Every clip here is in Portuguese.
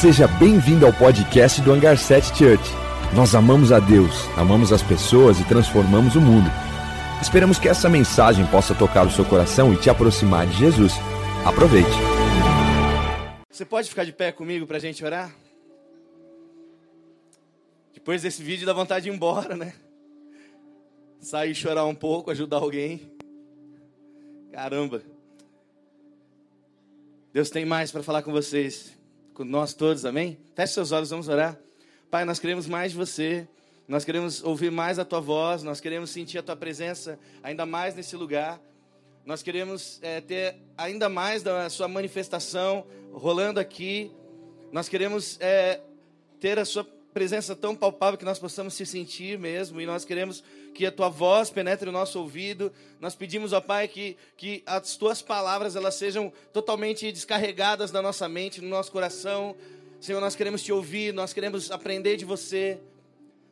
Seja bem-vindo ao podcast do Hangar 7 Church. Nós amamos a Deus, amamos as pessoas e transformamos o mundo. Esperamos que essa mensagem possa tocar o seu coração e te aproximar de Jesus. Aproveite. Você pode ficar de pé comigo para a gente orar? Depois desse vídeo dá vontade de ir embora, né? Sair chorar um pouco, ajudar alguém. Caramba. Deus tem mais para falar com vocês, com nós todos, amém? Feche seus olhos, vamos orar. Pai, nós queremos mais de você, nós queremos ouvir mais a tua voz, nós queremos sentir a tua presença ainda mais nesse lugar. Nós queremos é, ter ainda mais da sua manifestação rolando aqui. Nós queremos é, ter a sua presença tão palpável que nós possamos se sentir mesmo, e nós queremos que a tua voz penetre o nosso ouvido. Nós pedimos, ó Pai, que, que as tuas palavras elas sejam totalmente descarregadas da nossa mente, no nosso coração. Senhor, nós queremos te ouvir, nós queremos aprender de você.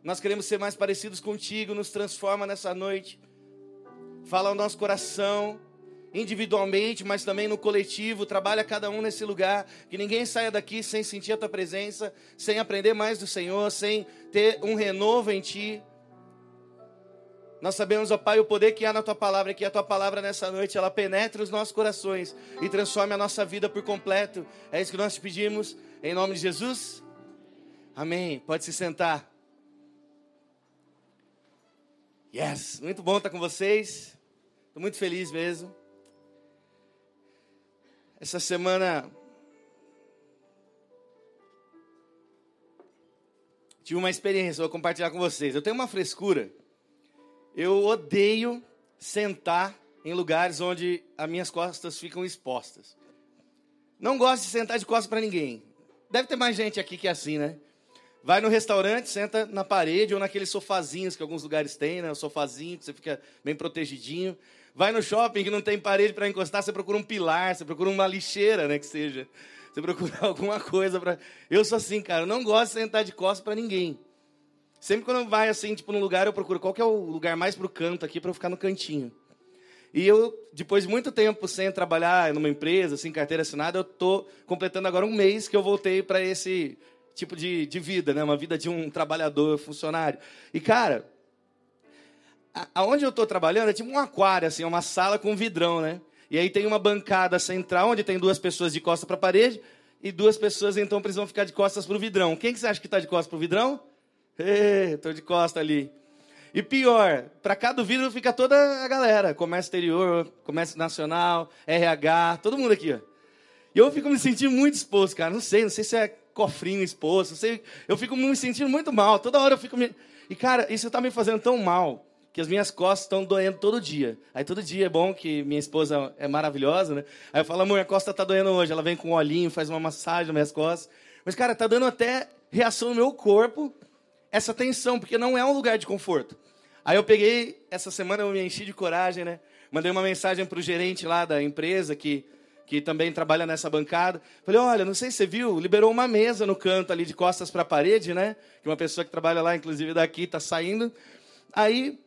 Nós queremos ser mais parecidos contigo, nos transforma nessa noite. Fala ao nosso coração, individualmente, mas também no coletivo. Trabalha cada um nesse lugar. Que ninguém saia daqui sem sentir a tua presença, sem aprender mais do Senhor, sem ter um renovo em ti. Nós sabemos, ó Pai, o poder que há na tua palavra, que a tua palavra nessa noite ela penetre os nossos corações e transforme a nossa vida por completo. É isso que nós te pedimos, em nome de Jesus. Amém. Pode se sentar. Yes, muito bom estar com vocês. Estou muito feliz mesmo. Essa semana tive uma experiência, vou compartilhar com vocês. Eu tenho uma frescura. Eu odeio sentar em lugares onde as minhas costas ficam expostas. Não gosto de sentar de costas para ninguém. Deve ter mais gente aqui que é assim, né? Vai no restaurante, senta na parede ou naqueles sofazinhos que alguns lugares têm, né? O sofazinho que você fica bem protegidinho. Vai no shopping que não tem parede para encostar, você procura um pilar, você procura uma lixeira, né, que seja. Você procura alguma coisa para. Eu sou assim, cara, eu não gosto de sentar de costas para ninguém. Sempre quando vai assim, tipo, num lugar, eu procuro qual que é o lugar mais pro canto aqui para eu ficar no cantinho. E eu, depois de muito tempo sem trabalhar numa empresa, sem carteira assinada, eu tô completando agora um mês que eu voltei para esse tipo de, de vida, né? Uma vida de um trabalhador, funcionário. E, cara, aonde eu estou trabalhando é tipo um aquário, assim, é uma sala com vidrão, né? E aí tem uma bancada central onde tem duas pessoas de costas para a parede e duas pessoas então precisam ficar de costas para o vidrão. Quem que você acha que está de costas para o vidrão? Estou de costas ali. E pior, para cada vidro fica toda a galera, comércio exterior, comércio nacional, RH, todo mundo aqui, ó. E eu fico me sentindo muito exposto, cara. Não sei, não sei se é cofrinho exposto, não sei. Eu fico me sentindo muito mal. Toda hora eu fico me... E cara, isso está me fazendo tão mal que as minhas costas estão doendo todo dia. Aí todo dia é bom que minha esposa é maravilhosa, né? Aí eu falo, amor, minha costa tá doendo hoje. Ela vem com um olhinho, faz uma massagem nas minhas costas. Mas, cara, tá dando até reação no meu corpo essa tensão, porque não é um lugar de conforto. Aí eu peguei, essa semana eu me enchi de coragem, né? Mandei uma mensagem para o gerente lá da empresa, que, que também trabalha nessa bancada. Falei, olha, não sei se você viu, liberou uma mesa no canto ali de costas para a parede, né? Que uma pessoa que trabalha lá, inclusive daqui, está saindo. Aí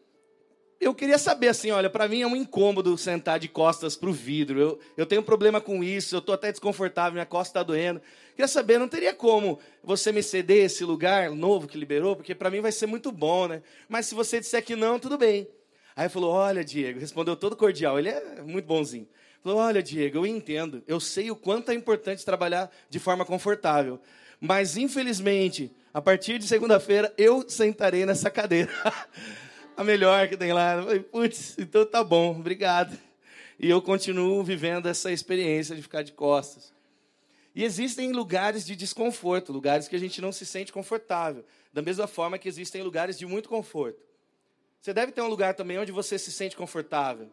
eu queria saber assim, olha, para mim é um incômodo sentar de costas para o vidro. Eu, eu tenho um problema com isso, eu estou até desconfortável, minha costa está doendo. Queria saber, não teria como você me ceder esse lugar novo que liberou, porque para mim vai ser muito bom, né? Mas se você disser que não, tudo bem. Aí falou, olha, Diego, respondeu todo cordial, ele é muito bonzinho. Falou, olha, Diego, eu entendo, eu sei o quanto é importante trabalhar de forma confortável, mas infelizmente, a partir de segunda-feira, eu sentarei nessa cadeira. a melhor que tem lá. Eu falei, putz, então tá bom, obrigado. E eu continuo vivendo essa experiência de ficar de costas. E existem lugares de desconforto, lugares que a gente não se sente confortável. Da mesma forma que existem lugares de muito conforto. Você deve ter um lugar também onde você se sente confortável.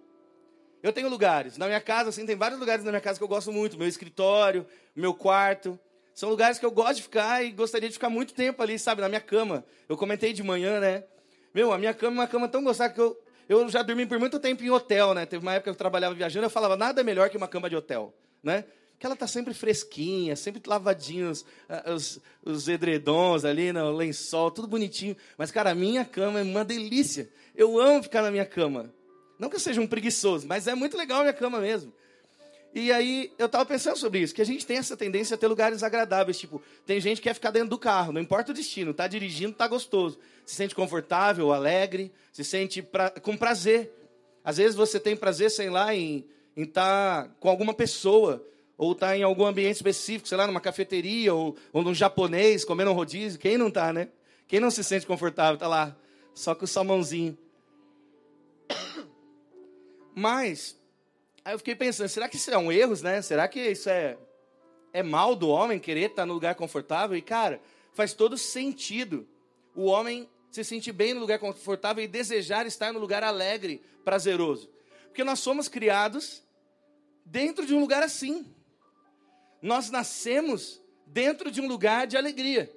Eu tenho lugares. Na minha casa, assim, tem vários lugares na minha casa que eu gosto muito. Meu escritório, meu quarto. São lugares que eu gosto de ficar e gostaria de ficar muito tempo ali, sabe, na minha cama. Eu comentei de manhã, né? Meu, a minha cama é uma cama tão gostosa que eu, eu já dormi por muito tempo em hotel, né? Teve uma época que eu trabalhava viajando, eu falava, nada melhor que uma cama de hotel, né? Que ela tá sempre fresquinha, sempre lavadinha, os, os, os edredons ali, né? lençol, tudo bonitinho. Mas, cara, a minha cama é uma delícia. Eu amo ficar na minha cama. Não que eu seja um preguiçoso, mas é muito legal a minha cama mesmo. E aí eu tava pensando sobre isso, que a gente tem essa tendência a ter lugares agradáveis. Tipo, tem gente que quer ficar dentro do carro, não importa o destino, tá dirigindo, tá gostoso. Se sente confortável, alegre, se sente pra, com prazer. Às vezes você tem prazer, sei lá, em estar tá com alguma pessoa, ou tá em algum ambiente específico, sei lá, numa cafeteria, ou, ou num japonês, comendo um rodízio. Quem não tá, né? Quem não se sente confortável, tá lá, só com o salmãozinho. Mas Aí eu fiquei pensando, será que isso é um erro, né? Será que isso é, é mal do homem querer estar no lugar confortável? E, cara, faz todo sentido o homem se sentir bem no lugar confortável e desejar estar no lugar alegre, prazeroso. Porque nós somos criados dentro de um lugar assim. Nós nascemos dentro de um lugar de alegria.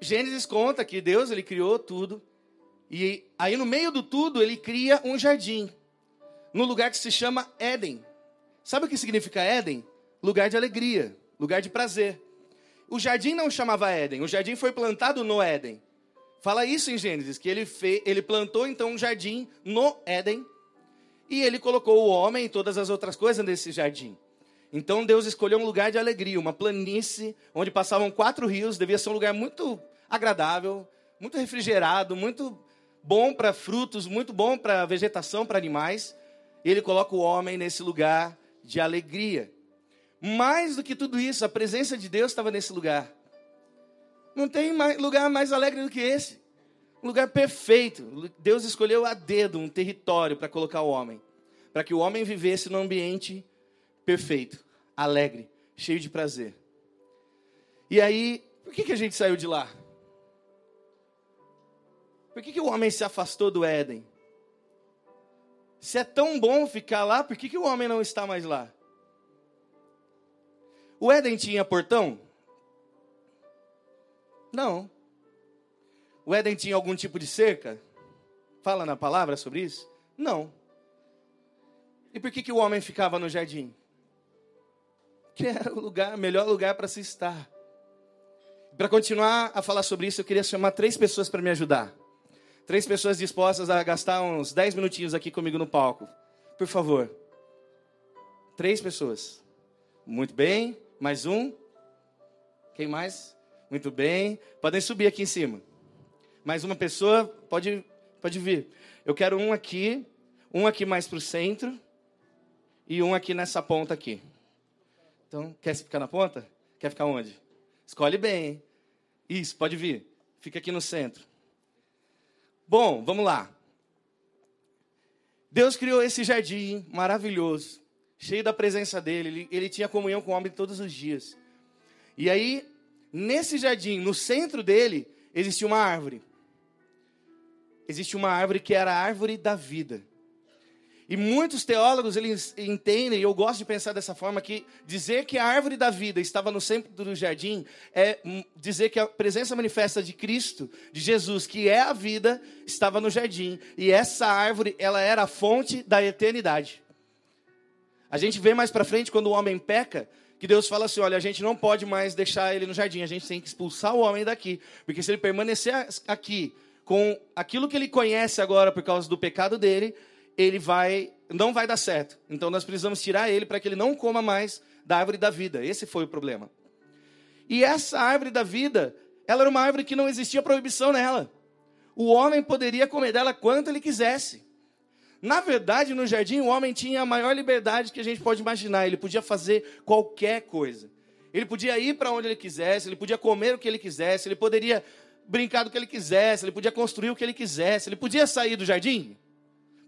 Gênesis conta que Deus ele criou tudo e aí no meio do tudo ele cria um jardim no lugar que se chama Éden. Sabe o que significa Éden? Lugar de alegria, lugar de prazer. O jardim não chamava Éden, o jardim foi plantado no Éden. Fala isso em Gênesis, que ele, fez, ele plantou então um jardim no Éden e ele colocou o homem e todas as outras coisas nesse jardim. Então Deus escolheu um lugar de alegria, uma planície onde passavam quatro rios, devia ser um lugar muito agradável, muito refrigerado, muito bom para frutos, muito bom para vegetação, para animais. Ele coloca o homem nesse lugar de alegria. Mais do que tudo isso, a presença de Deus estava nesse lugar. Não tem mais, lugar mais alegre do que esse. Um lugar perfeito. Deus escolheu a dedo um território para colocar o homem. Para que o homem vivesse num ambiente perfeito, alegre, cheio de prazer. E aí, por que, que a gente saiu de lá? Por que, que o homem se afastou do Éden? Se é tão bom ficar lá, por que, que o homem não está mais lá? O Éden tinha portão? Não. O Éden tinha algum tipo de cerca? Fala na palavra sobre isso? Não. E por que, que o homem ficava no jardim? Que era o lugar, melhor lugar para se estar. Para continuar a falar sobre isso, eu queria chamar três pessoas para me ajudar. Três pessoas dispostas a gastar uns dez minutinhos aqui comigo no palco. Por favor. Três pessoas. Muito bem. Mais um. Quem mais? Muito bem. Podem subir aqui em cima. Mais uma pessoa. Pode, pode vir. Eu quero um aqui. Um aqui mais para o centro. E um aqui nessa ponta aqui. Então, quer ficar na ponta? Quer ficar onde? Escolhe bem. Hein? Isso, pode vir. Fica aqui no centro. Bom, vamos lá. Deus criou esse jardim maravilhoso, cheio da presença dele. Ele, ele, tinha comunhão com o homem todos os dias. E aí, nesse jardim, no centro dele, existia uma árvore. Existe uma árvore que era a árvore da vida. E muitos teólogos eles entendem, e eu gosto de pensar dessa forma, que dizer que a árvore da vida estava no centro do jardim é dizer que a presença manifesta de Cristo, de Jesus, que é a vida, estava no jardim. E essa árvore, ela era a fonte da eternidade. A gente vê mais para frente, quando o homem peca, que Deus fala assim: olha, a gente não pode mais deixar ele no jardim, a gente tem que expulsar o homem daqui. Porque se ele permanecer aqui com aquilo que ele conhece agora por causa do pecado dele, ele vai não vai dar certo. Então nós precisamos tirar ele para que ele não coma mais da árvore da vida. Esse foi o problema. E essa árvore da vida, ela era uma árvore que não existia proibição nela. O homem poderia comer dela quanto ele quisesse. Na verdade, no jardim, o homem tinha a maior liberdade que a gente pode imaginar. Ele podia fazer qualquer coisa. Ele podia ir para onde ele quisesse, ele podia comer o que ele quisesse, ele poderia brincar do que ele quisesse, ele podia construir o que ele quisesse, ele podia sair do jardim.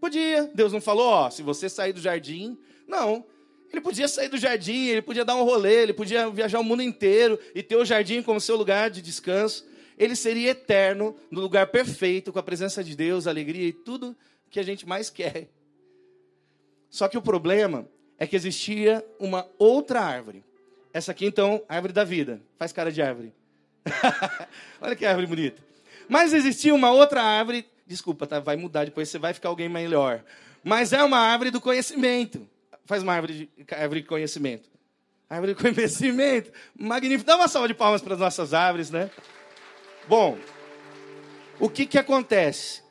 Podia. Deus não falou, ó, se você sair do jardim. Não. Ele podia sair do jardim, ele podia dar um rolê, ele podia viajar o mundo inteiro e ter o jardim como seu lugar de descanso. Ele seria eterno, no lugar perfeito, com a presença de Deus, alegria e tudo que a gente mais quer. Só que o problema é que existia uma outra árvore. Essa aqui, então, árvore da vida. Faz cara de árvore. Olha que árvore bonita. Mas existia uma outra árvore Desculpa, tá? Vai mudar, depois você vai ficar alguém melhor. Mas é uma árvore do conhecimento. Faz uma árvore de, árvore de conhecimento. Árvore de conhecimento. Magnífico. Dá uma salva de palmas para as nossas árvores, né? Bom, o que, que acontece?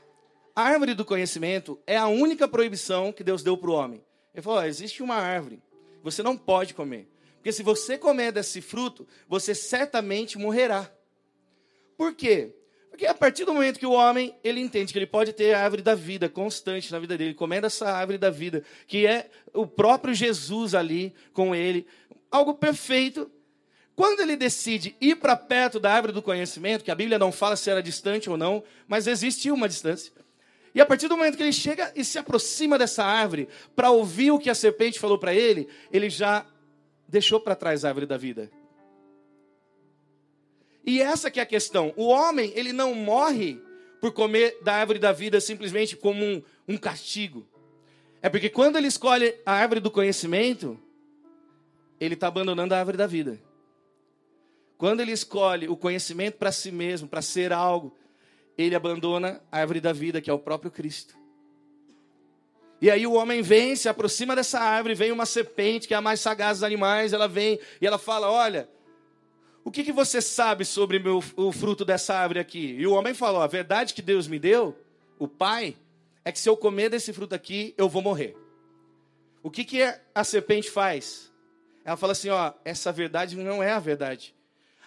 A árvore do conhecimento é a única proibição que Deus deu para o homem. Ele falou: existe uma árvore, você não pode comer. Porque se você comer desse fruto, você certamente morrerá. Por quê? Porque a partir do momento que o homem ele entende que ele pode ter a árvore da vida constante na vida dele, comendo essa árvore da vida, que é o próprio Jesus ali com ele, algo perfeito. Quando ele decide ir para perto da árvore do conhecimento, que a Bíblia não fala se era distante ou não, mas existiu uma distância. E a partir do momento que ele chega e se aproxima dessa árvore para ouvir o que a serpente falou para ele, ele já deixou para trás a árvore da vida. E essa que é a questão. O homem, ele não morre por comer da árvore da vida simplesmente como um, um castigo. É porque quando ele escolhe a árvore do conhecimento, ele está abandonando a árvore da vida. Quando ele escolhe o conhecimento para si mesmo, para ser algo, ele abandona a árvore da vida, que é o próprio Cristo. E aí o homem vem, se aproxima dessa árvore, vem uma serpente, que é a mais sagaz dos animais, ela vem e ela fala: Olha, o que, que você sabe sobre meu, o fruto dessa árvore aqui? E o homem falou: a verdade que Deus me deu, o Pai, é que se eu comer desse fruto aqui, eu vou morrer. O que, que a serpente faz? Ela fala assim: ó, essa verdade não é a verdade.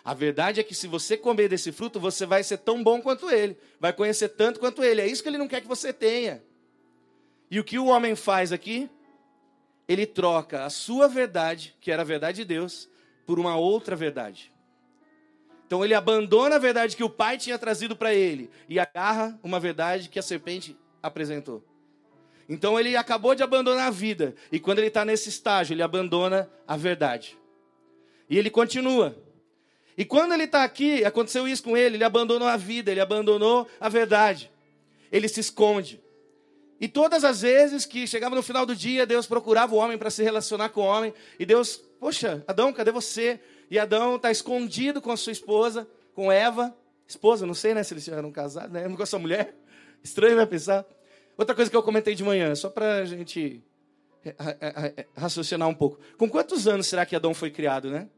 A verdade é que se você comer desse fruto, você vai ser tão bom quanto ele, vai conhecer tanto quanto ele. É isso que ele não quer que você tenha. E o que o homem faz aqui? Ele troca a sua verdade, que era a verdade de Deus, por uma outra verdade. Então ele abandona a verdade que o pai tinha trazido para ele e agarra uma verdade que a serpente apresentou. Então ele acabou de abandonar a vida e quando ele está nesse estágio ele abandona a verdade e ele continua. E quando ele está aqui, aconteceu isso com ele, ele abandonou a vida, ele abandonou a verdade. Ele se esconde. E todas as vezes que chegava no final do dia, Deus procurava o homem para se relacionar com o homem. E Deus, poxa, Adão, cadê você? E Adão está escondido com a sua esposa, com Eva. Esposa, não sei né, se eles eram casados, né? Com a sua mulher. Estranho, vai pensar. Outra coisa que eu comentei de manhã, só para a gente raciocinar um pouco. Com quantos anos será que Adão foi criado, né?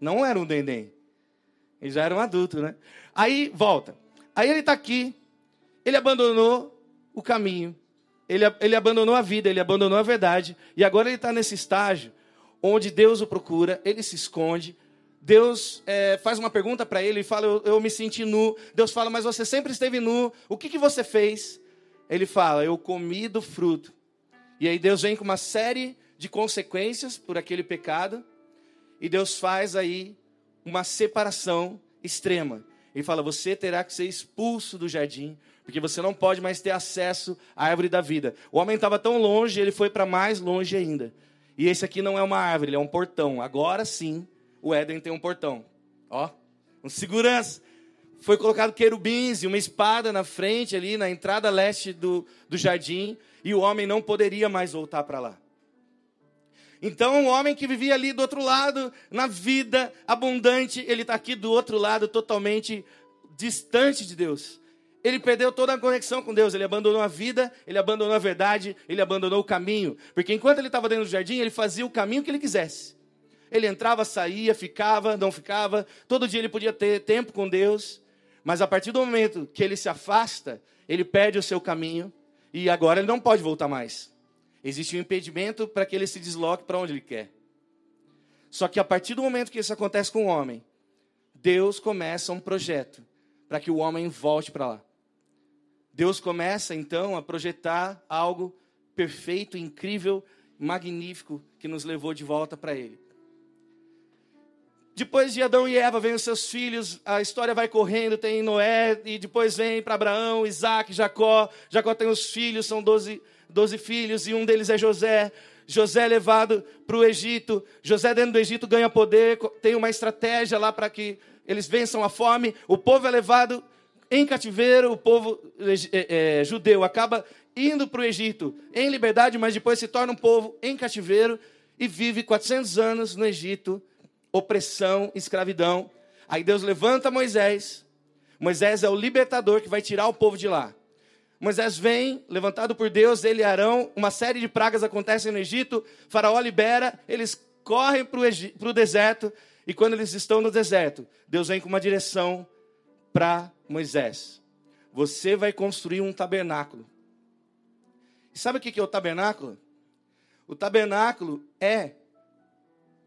Não era um dendém. Ele já era um adulto, né? Aí, volta. Aí ele está aqui, ele abandonou o caminho, ele, ele abandonou a vida, ele abandonou a verdade, e agora ele está nesse estágio onde Deus o procura, ele se esconde. Deus é, faz uma pergunta para ele e fala: eu, eu, me senti nu. Deus fala: Mas você sempre esteve nu, o que, que você fez? Ele fala: Eu comi do fruto. E aí Deus vem com uma série de consequências por aquele pecado, e Deus faz aí uma separação extrema. Ele fala: Você terá que ser expulso do jardim, porque você não pode mais ter acesso à árvore da vida. O homem estava tão longe, ele foi para mais longe ainda. E esse aqui não é uma árvore, ele é um portão. Agora sim, o Éden tem um portão. Ó, um segurança. Foi colocado querubins e uma espada na frente ali, na entrada leste do, do jardim, e o homem não poderia mais voltar para lá. Então, o homem que vivia ali do outro lado, na vida abundante, ele está aqui do outro lado, totalmente distante de Deus. Ele perdeu toda a conexão com Deus, ele abandonou a vida, ele abandonou a verdade, ele abandonou o caminho. Porque enquanto ele estava dentro do jardim, ele fazia o caminho que ele quisesse. Ele entrava, saía, ficava, não ficava. Todo dia ele podia ter tempo com Deus. Mas a partir do momento que ele se afasta, ele perde o seu caminho e agora ele não pode voltar mais. Existe um impedimento para que ele se desloque para onde ele quer. Só que a partir do momento que isso acontece com o homem, Deus começa um projeto para que o homem volte para lá. Deus começa então a projetar algo perfeito, incrível, magnífico que nos levou de volta para Ele. Depois de Adão e Eva, vem os seus filhos, a história vai correndo, tem Noé, e depois vem para Abraão, Isaac, Jacó. Jacó tem os filhos, são doze, doze filhos, e um deles é José. José é levado para o Egito. José, dentro do Egito, ganha poder, tem uma estratégia lá para que eles vençam a fome. O povo é levado em cativeiro, o povo é, é, judeu acaba indo para o Egito em liberdade, mas depois se torna um povo em cativeiro e vive 400 anos no Egito, opressão, escravidão. Aí Deus levanta Moisés. Moisés é o libertador que vai tirar o povo de lá. Moisés vem, levantado por Deus, ele e Arão, uma série de pragas acontecem no Egito, Faraó libera, eles correm para o deserto, e quando eles estão no deserto, Deus vem com uma direção para Moisés. você vai construir um tabernáculo. E sabe o que é o tabernáculo? O tabernáculo é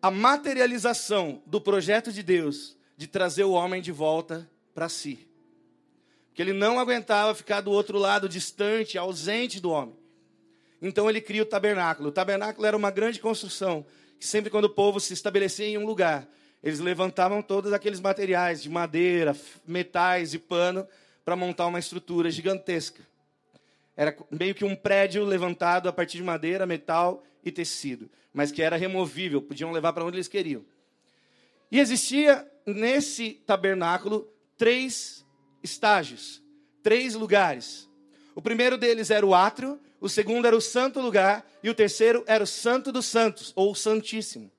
a materialização do projeto de Deus de trazer o homem de volta para si. Que ele não aguentava ficar do outro lado, distante, ausente do homem. Então ele cria o tabernáculo. O tabernáculo era uma grande construção, que sempre quando o povo se estabelecia em um lugar, eles levantavam todos aqueles materiais de madeira, metais e pano para montar uma estrutura gigantesca. Era meio que um prédio levantado a partir de madeira, metal e tecido, mas que era removível, podiam levar para onde eles queriam. E existia nesse tabernáculo três estágios, três lugares. O primeiro deles era o átrio, o segundo era o santo lugar e o terceiro era o santo dos santos, ou o santíssimo.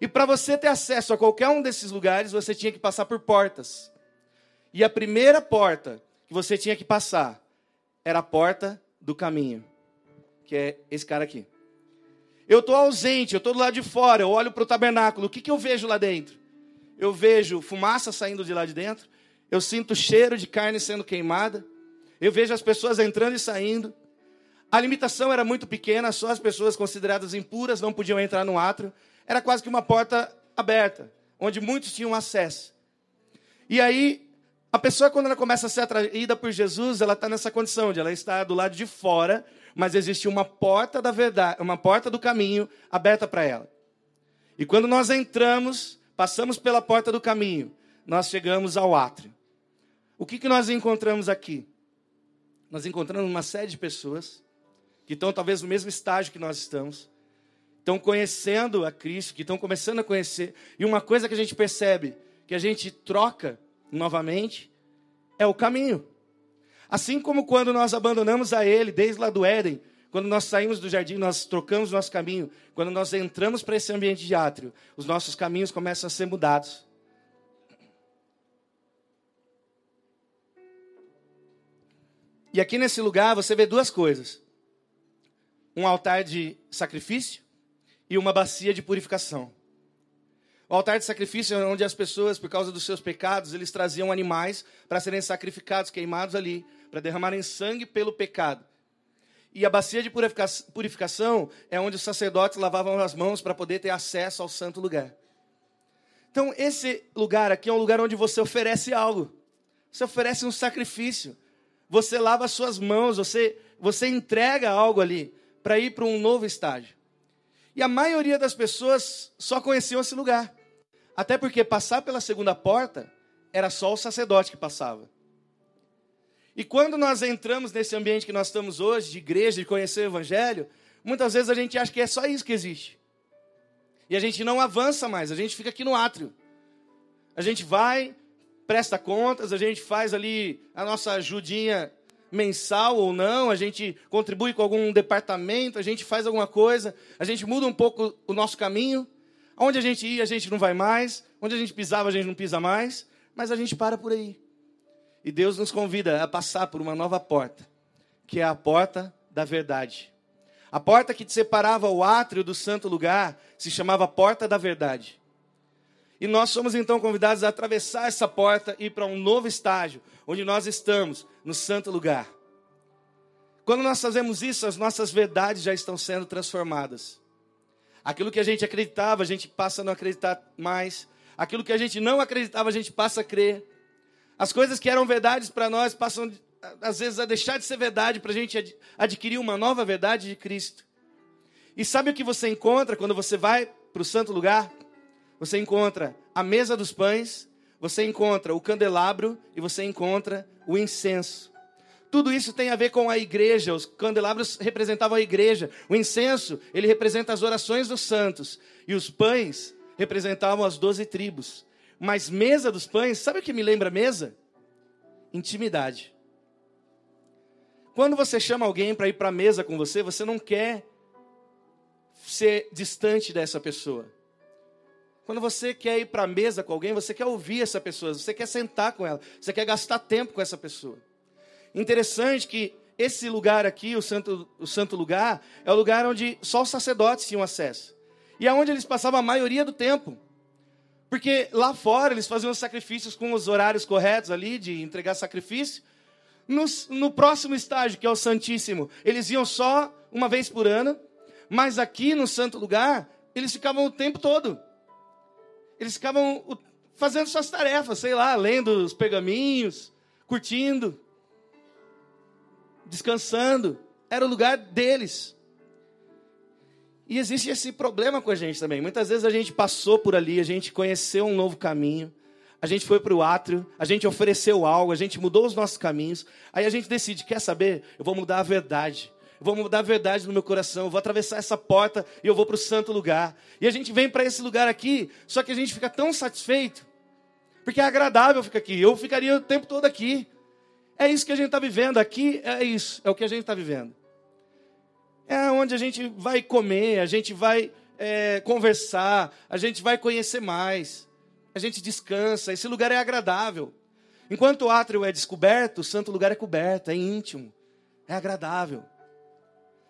E para você ter acesso a qualquer um desses lugares, você tinha que passar por portas. E a primeira porta que você tinha que passar era a porta do caminho, que é esse cara aqui. Eu estou ausente, eu estou do lado de fora, eu olho para o tabernáculo, o que, que eu vejo lá dentro? Eu vejo fumaça saindo de lá de dentro, eu sinto cheiro de carne sendo queimada, eu vejo as pessoas entrando e saindo, a limitação era muito pequena, só as pessoas consideradas impuras não podiam entrar no átrio. Era quase que uma porta aberta, onde muitos tinham acesso. E aí, a pessoa, quando ela começa a ser atraída por Jesus, ela está nessa condição de ela estar do lado de fora, mas existe uma porta da verdade, uma porta do caminho aberta para ela. E quando nós entramos, passamos pela porta do caminho, nós chegamos ao átrio. O que, que nós encontramos aqui? Nós encontramos uma série de pessoas que estão talvez no mesmo estágio que nós estamos, estão conhecendo a Cristo, que estão começando a conhecer. E uma coisa que a gente percebe, que a gente troca novamente, é o caminho. Assim como quando nós abandonamos a Ele, desde lá do Éden, quando nós saímos do jardim, nós trocamos nosso caminho. Quando nós entramos para esse ambiente de átrio, os nossos caminhos começam a ser mudados. E aqui nesse lugar você vê duas coisas um altar de sacrifício e uma bacia de purificação. O altar de sacrifício é onde as pessoas, por causa dos seus pecados, eles traziam animais para serem sacrificados, queimados ali, para derramarem sangue pelo pecado. E a bacia de purificação é onde os sacerdotes lavavam as mãos para poder ter acesso ao santo lugar. Então, esse lugar aqui é um lugar onde você oferece algo. Você oferece um sacrifício. Você lava as suas mãos, você, você entrega algo ali para ir para um novo estágio. E a maioria das pessoas só conheciam esse lugar. Até porque passar pela segunda porta era só o sacerdote que passava. E quando nós entramos nesse ambiente que nós estamos hoje, de igreja, de conhecer o Evangelho, muitas vezes a gente acha que é só isso que existe. E a gente não avança mais, a gente fica aqui no átrio. A gente vai, presta contas, a gente faz ali a nossa ajudinha mensal ou não, a gente contribui com algum departamento, a gente faz alguma coisa, a gente muda um pouco o nosso caminho. Onde a gente ia, a gente não vai mais. Onde a gente pisava, a gente não pisa mais. Mas a gente para por aí. E Deus nos convida a passar por uma nova porta, que é a porta da verdade. A porta que separava o átrio do santo lugar se chamava Porta da Verdade. E nós somos então convidados a atravessar essa porta e ir para um novo estágio, onde nós estamos, no santo lugar. Quando nós fazemos isso, as nossas verdades já estão sendo transformadas. Aquilo que a gente acreditava, a gente passa a não acreditar mais. Aquilo que a gente não acreditava, a gente passa a crer. As coisas que eram verdades para nós passam, às vezes, a deixar de ser verdade para a gente adquirir uma nova verdade de Cristo. E sabe o que você encontra quando você vai para o santo lugar? Você encontra a mesa dos pães, você encontra o candelabro e você encontra o incenso. Tudo isso tem a ver com a igreja. Os candelabros representavam a igreja. O incenso, ele representa as orações dos santos. E os pães representavam as doze tribos. Mas mesa dos pães, sabe o que me lembra mesa? Intimidade. Quando você chama alguém para ir para a mesa com você, você não quer ser distante dessa pessoa. Quando você quer ir para a mesa com alguém, você quer ouvir essa pessoa, você quer sentar com ela, você quer gastar tempo com essa pessoa. Interessante que esse lugar aqui, o santo, o santo lugar, é o lugar onde só os sacerdotes tinham acesso. E é onde eles passavam a maioria do tempo. Porque lá fora eles faziam os sacrifícios com os horários corretos ali de entregar sacrifício. No, no próximo estágio, que é o Santíssimo, eles iam só uma vez por ano, mas aqui no Santo Lugar, eles ficavam o tempo todo. Eles ficavam fazendo suas tarefas, sei lá, lendo os pergaminhos, curtindo, descansando. Era o lugar deles. E existe esse problema com a gente também. Muitas vezes a gente passou por ali, a gente conheceu um novo caminho, a gente foi para o átrio, a gente ofereceu algo, a gente mudou os nossos caminhos. Aí a gente decide: quer saber? Eu vou mudar a verdade. Vou mudar a verdade no meu coração. Eu vou atravessar essa porta e eu vou para o santo lugar. E a gente vem para esse lugar aqui, só que a gente fica tão satisfeito, porque é agradável ficar aqui. Eu ficaria o tempo todo aqui. É isso que a gente está vivendo. Aqui é isso, é o que a gente está vivendo. É onde a gente vai comer, a gente vai é, conversar, a gente vai conhecer mais a gente descansa, esse lugar é agradável. Enquanto o átrio é descoberto, o santo lugar é coberto, é íntimo, é agradável.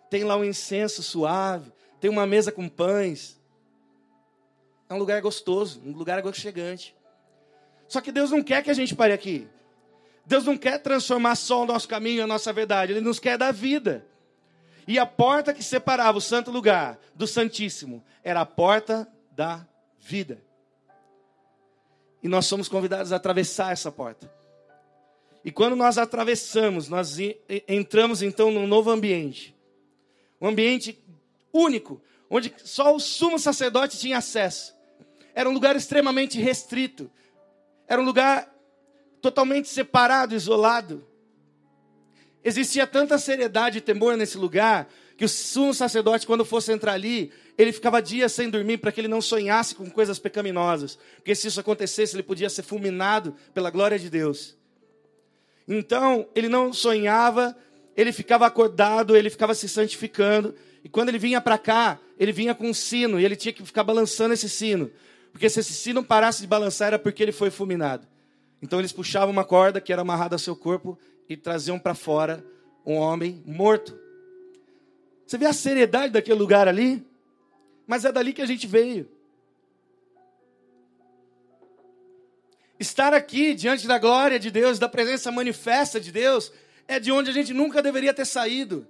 Tem lá um incenso suave, tem uma mesa com pães. É um lugar gostoso, um lugar aconchegante. Só que Deus não quer que a gente pare aqui. Deus não quer transformar só o nosso caminho, a nossa verdade. Ele nos quer dar vida. E a porta que separava o santo lugar do Santíssimo era a porta da vida. E nós somos convidados a atravessar essa porta. E quando nós atravessamos, nós entramos então num novo ambiente. Um ambiente único, onde só o sumo sacerdote tinha acesso. Era um lugar extremamente restrito. Era um lugar totalmente separado, isolado. Existia tanta seriedade e temor nesse lugar que o sumo sacerdote, quando fosse entrar ali, ele ficava dias sem dormir para que ele não sonhasse com coisas pecaminosas. Porque se isso acontecesse, ele podia ser fulminado pela glória de Deus. Então, ele não sonhava, ele ficava acordado, ele ficava se santificando. E quando ele vinha para cá, ele vinha com um sino, e ele tinha que ficar balançando esse sino. Porque se esse sino parasse de balançar, era porque ele foi fulminado. Então, eles puxavam uma corda que era amarrada ao seu corpo e traziam para fora um homem morto. Você vê a seriedade daquele lugar ali? Mas é dali que a gente veio. Estar aqui diante da glória de Deus, da presença manifesta de Deus, é de onde a gente nunca deveria ter saído.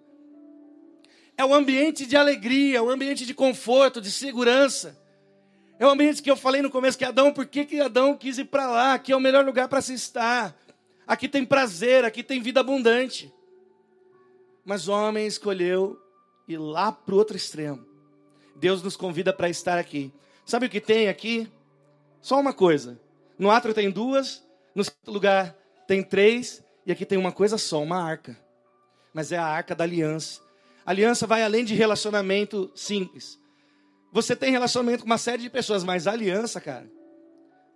É o ambiente de alegria, o ambiente de conforto, de segurança. É o ambiente que eu falei no começo que Adão, por que, que Adão quis ir para lá? Aqui é o melhor lugar para se estar. Aqui tem prazer, aqui tem vida abundante. Mas o homem escolheu ir lá para o outro extremo. Deus nos convida para estar aqui. Sabe o que tem aqui? Só uma coisa. No átrio tem duas, no lugar tem três, e aqui tem uma coisa só, uma arca. Mas é a arca da aliança. A aliança vai além de relacionamento simples. Você tem relacionamento com uma série de pessoas, mas aliança, cara,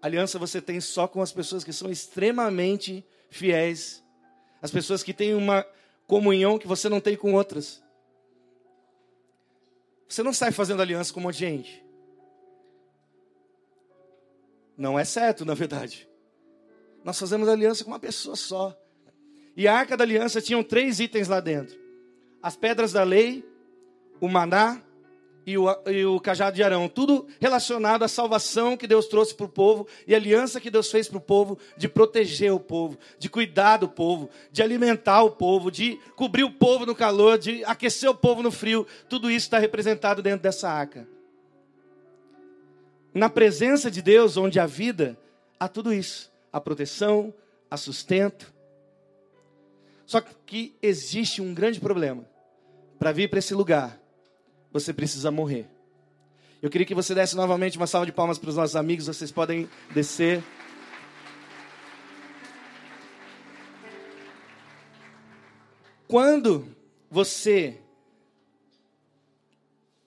aliança você tem só com as pessoas que são extremamente fiéis. As pessoas que têm uma comunhão que você não tem com outras. Você não sai fazendo aliança com um monte de gente. Não é certo, na verdade. Nós fazemos aliança com uma pessoa só. E a arca da aliança tinha três itens lá dentro: as pedras da lei, o maná e o, e o cajado de Arão, tudo relacionado à salvação que Deus trouxe para o povo e a aliança que Deus fez para o povo de proteger o povo, de cuidar do povo, de alimentar o povo, de cobrir o povo no calor, de aquecer o povo no frio. Tudo isso está representado dentro dessa arca. Na presença de Deus, onde há vida, há tudo isso: a proteção, a sustento. Só que existe um grande problema. Para vir para esse lugar, você precisa morrer. Eu queria que você desse novamente uma salva de palmas para os nossos amigos, vocês podem descer. Quando você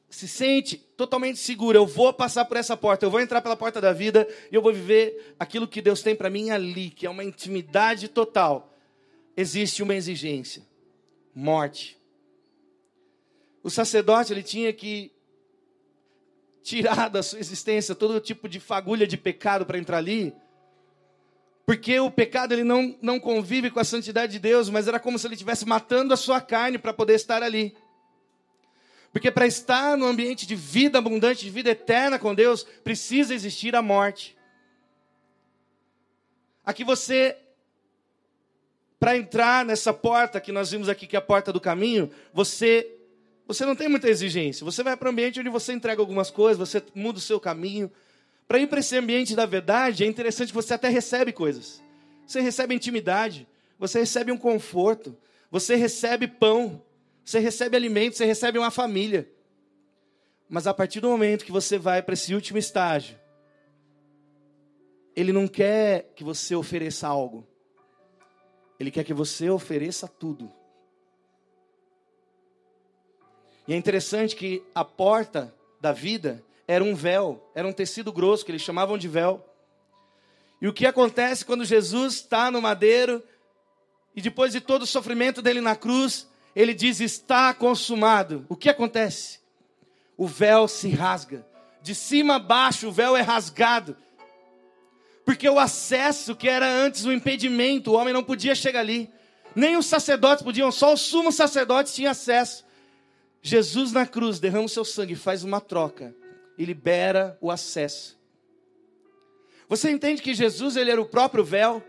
se sente totalmente seguro, eu vou passar por essa porta, eu vou entrar pela porta da vida e eu vou viver aquilo que Deus tem para mim ali, que é uma intimidade total. Existe uma exigência: morte. O sacerdote ele tinha que tirar da sua existência todo tipo de fagulha de pecado para entrar ali. Porque o pecado ele não, não convive com a santidade de Deus, mas era como se ele estivesse matando a sua carne para poder estar ali. Porque para estar no ambiente de vida abundante, de vida eterna com Deus, precisa existir a morte. Aqui você para entrar nessa porta que nós vimos aqui, que é a porta do caminho, você você não tem muita exigência. Você vai para um ambiente onde você entrega algumas coisas, você muda o seu caminho. Para ir para esse ambiente da verdade, é interessante que você até recebe coisas. Você recebe intimidade, você recebe um conforto, você recebe pão, você recebe alimento, você recebe uma família. Mas a partir do momento que você vai para esse último estágio, ele não quer que você ofereça algo. Ele quer que você ofereça tudo. E é interessante que a porta da vida era um véu, era um tecido grosso que eles chamavam de véu. E o que acontece quando Jesus está no madeiro e depois de todo o sofrimento dele na cruz, ele diz: Está consumado. O que acontece? O véu se rasga. De cima a baixo, o véu é rasgado. Porque o acesso, que era antes o impedimento, o homem não podia chegar ali. Nem os sacerdotes podiam, só o sumo sacerdote tinha acesso. Jesus na cruz derrama o seu sangue, faz uma troca e libera o acesso. Você entende que Jesus ele era o próprio véu?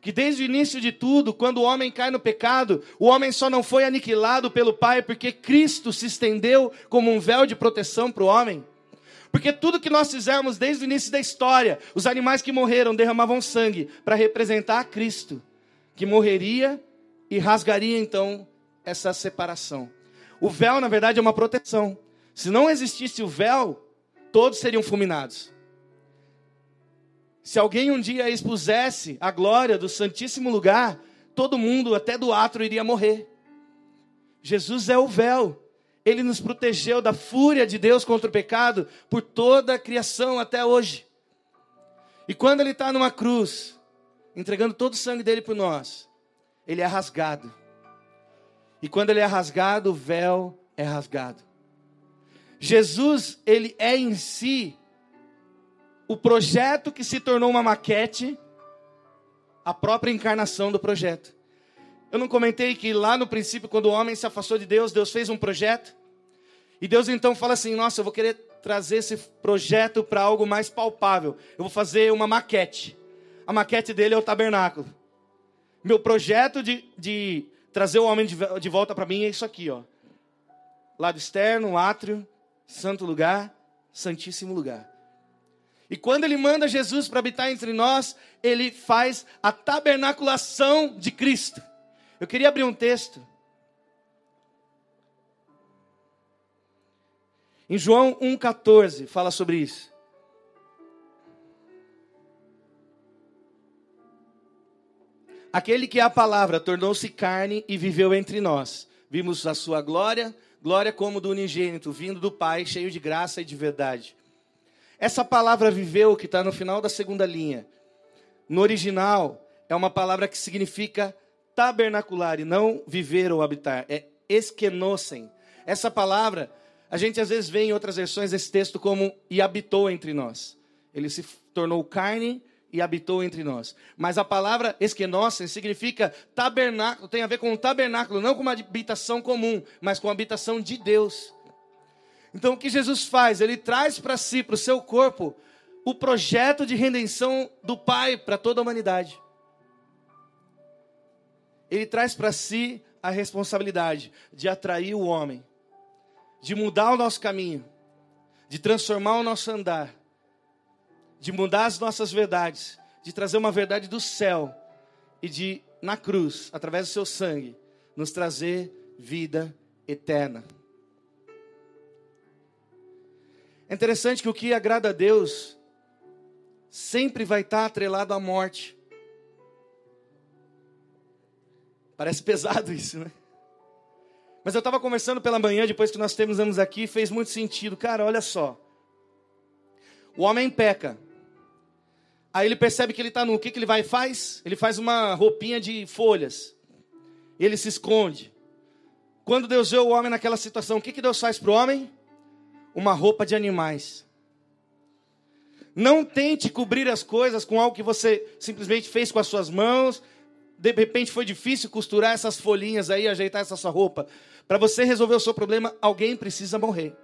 Que desde o início de tudo, quando o homem cai no pecado, o homem só não foi aniquilado pelo Pai porque Cristo se estendeu como um véu de proteção para o homem? Porque tudo que nós fizermos desde o início da história, os animais que morreram derramavam sangue para representar a Cristo, que morreria e rasgaria então essa separação. O véu, na verdade, é uma proteção. Se não existisse o véu, todos seriam fulminados. Se alguém um dia expusesse a glória do Santíssimo Lugar, todo mundo, até do atro, iria morrer. Jesus é o véu. Ele nos protegeu da fúria de Deus contra o pecado por toda a criação até hoje. E quando ele está numa cruz, entregando todo o sangue dele por nós, ele é rasgado. E quando ele é rasgado, o véu é rasgado. Jesus, ele é em si o projeto que se tornou uma maquete, a própria encarnação do projeto. Eu não comentei que lá no princípio, quando o homem se afastou de Deus, Deus fez um projeto. E Deus então fala assim: Nossa, eu vou querer trazer esse projeto para algo mais palpável. Eu vou fazer uma maquete. A maquete dele é o tabernáculo. Meu projeto de, de trazer o homem de, de volta para mim é isso aqui, ó. Lado externo, átrio, santo lugar, santíssimo lugar. E quando ele manda Jesus para habitar entre nós, ele faz a tabernaculação de Cristo. Eu queria abrir um texto. Em João 1,14 fala sobre isso. Aquele que é a palavra tornou-se carne e viveu entre nós. Vimos a sua glória, glória como do unigênito, vindo do Pai, cheio de graça e de verdade. Essa palavra viveu, que está no final da segunda linha, no original, é uma palavra que significa tabernacular e não viver ou habitar. É esquenossem. Essa palavra, a gente às vezes vê em outras versões desse texto como e habitou entre nós. Ele se tornou carne e habitou entre nós. Mas a palavra esquenossen significa tabernáculo, tem a ver com um tabernáculo, não com uma habitação comum, mas com a habitação de Deus. Então o que Jesus faz? Ele traz para si, para o seu corpo, o projeto de redenção do Pai para toda a humanidade. Ele traz para si a responsabilidade de atrair o homem, de mudar o nosso caminho, de transformar o nosso andar de mudar as nossas verdades, de trazer uma verdade do céu e de, na cruz, através do seu sangue, nos trazer vida eterna. É interessante que o que agrada a Deus sempre vai estar atrelado à morte. Parece pesado isso, né? Mas eu estava conversando pela manhã, depois que nós temos anos aqui, fez muito sentido. Cara, olha só. O homem peca. Aí ele percebe que ele está nu. O que, que ele vai e faz? Ele faz uma roupinha de folhas. Ele se esconde. Quando Deus vê o homem naquela situação, o que, que Deus faz para o homem? Uma roupa de animais. Não tente cobrir as coisas com algo que você simplesmente fez com as suas mãos. De repente foi difícil costurar essas folhinhas aí, ajeitar essa sua roupa. Para você resolver o seu problema, alguém precisa morrer.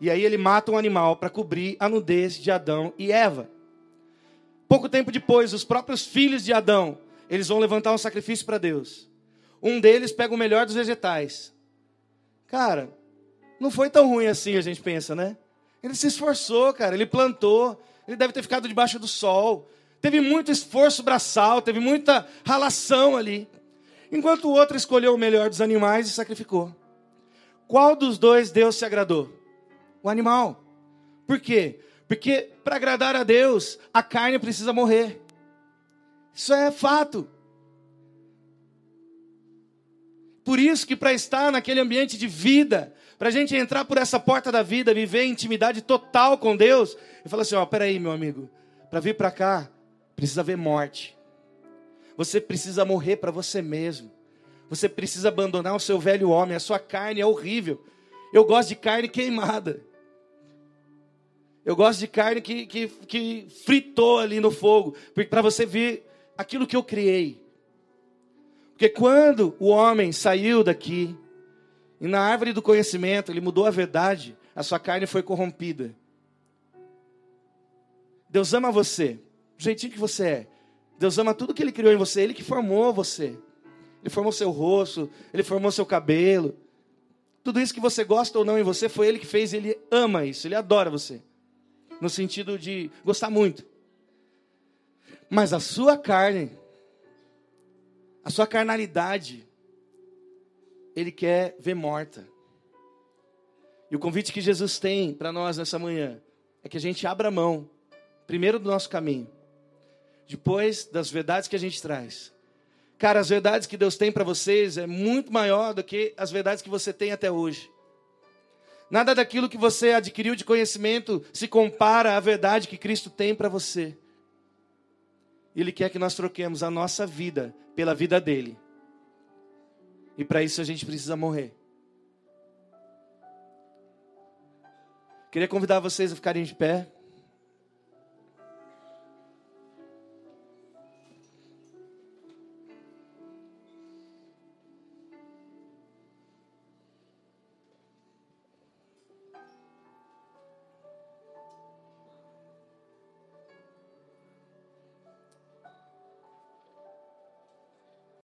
E aí ele mata um animal para cobrir a nudez de Adão e Eva. Pouco tempo depois, os próprios filhos de Adão, eles vão levantar um sacrifício para Deus. Um deles pega o melhor dos vegetais. Cara, não foi tão ruim assim, a gente pensa, né? Ele se esforçou, cara, ele plantou, ele deve ter ficado debaixo do sol. Teve muito esforço braçal, teve muita ralação ali. Enquanto o outro escolheu o melhor dos animais e sacrificou. Qual dos dois Deus se agradou? O animal. Por quê? Porque para agradar a Deus, a carne precisa morrer. Isso é fato. Por isso que para estar naquele ambiente de vida, para a gente entrar por essa porta da vida, viver intimidade total com Deus, ele fala assim: ó, peraí, meu amigo, para vir para cá, precisa haver morte. Você precisa morrer para você mesmo. Você precisa abandonar o seu velho homem, a sua carne é horrível. Eu gosto de carne queimada. Eu gosto de carne que, que, que fritou ali no fogo, para você ver aquilo que eu criei. Porque quando o homem saiu daqui, e na árvore do conhecimento ele mudou a verdade, a sua carne foi corrompida. Deus ama você, do jeitinho que você é. Deus ama tudo que Ele criou em você, Ele que formou você. Ele formou seu rosto, Ele formou seu cabelo. Tudo isso que você gosta ou não em você, foi Ele que fez, Ele ama isso, Ele adora você no sentido de gostar muito. Mas a sua carne, a sua carnalidade, ele quer ver morta. E o convite que Jesus tem para nós nessa manhã é que a gente abra mão, primeiro do nosso caminho, depois das verdades que a gente traz. Cara, as verdades que Deus tem para vocês é muito maior do que as verdades que você tem até hoje. Nada daquilo que você adquiriu de conhecimento se compara à verdade que Cristo tem para você. Ele quer que nós troquemos a nossa vida pela vida dele. E para isso a gente precisa morrer. Queria convidar vocês a ficarem de pé.